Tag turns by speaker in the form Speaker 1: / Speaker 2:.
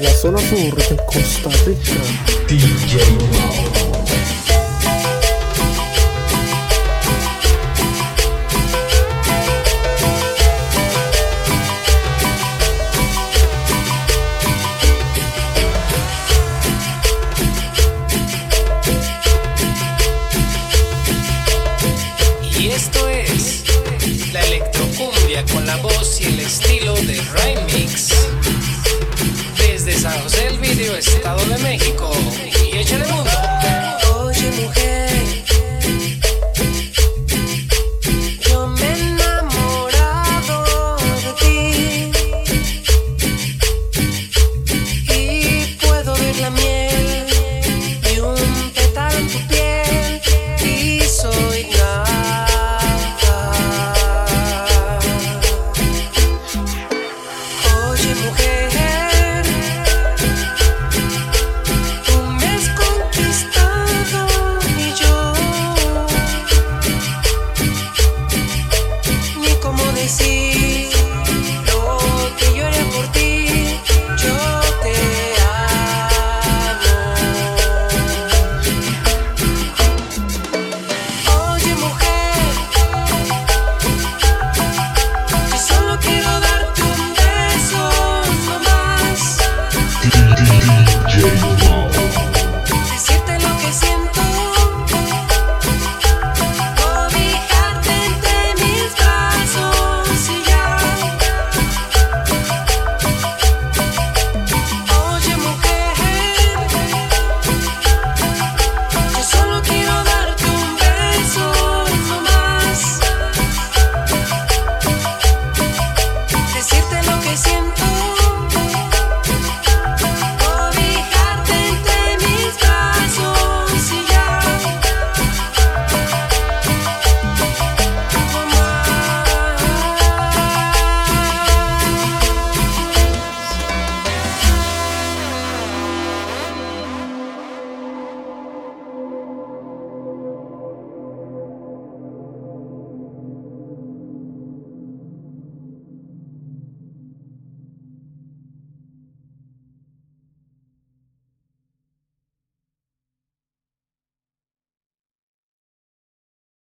Speaker 1: la
Speaker 2: zona sur de Costa Rica.
Speaker 3: DJ.
Speaker 4: Y esto es la electrocumbia con la voz y el estilo de Remix. San José del Video, Estado de México. Y échale mundo.
Speaker 1: Oye, mujer,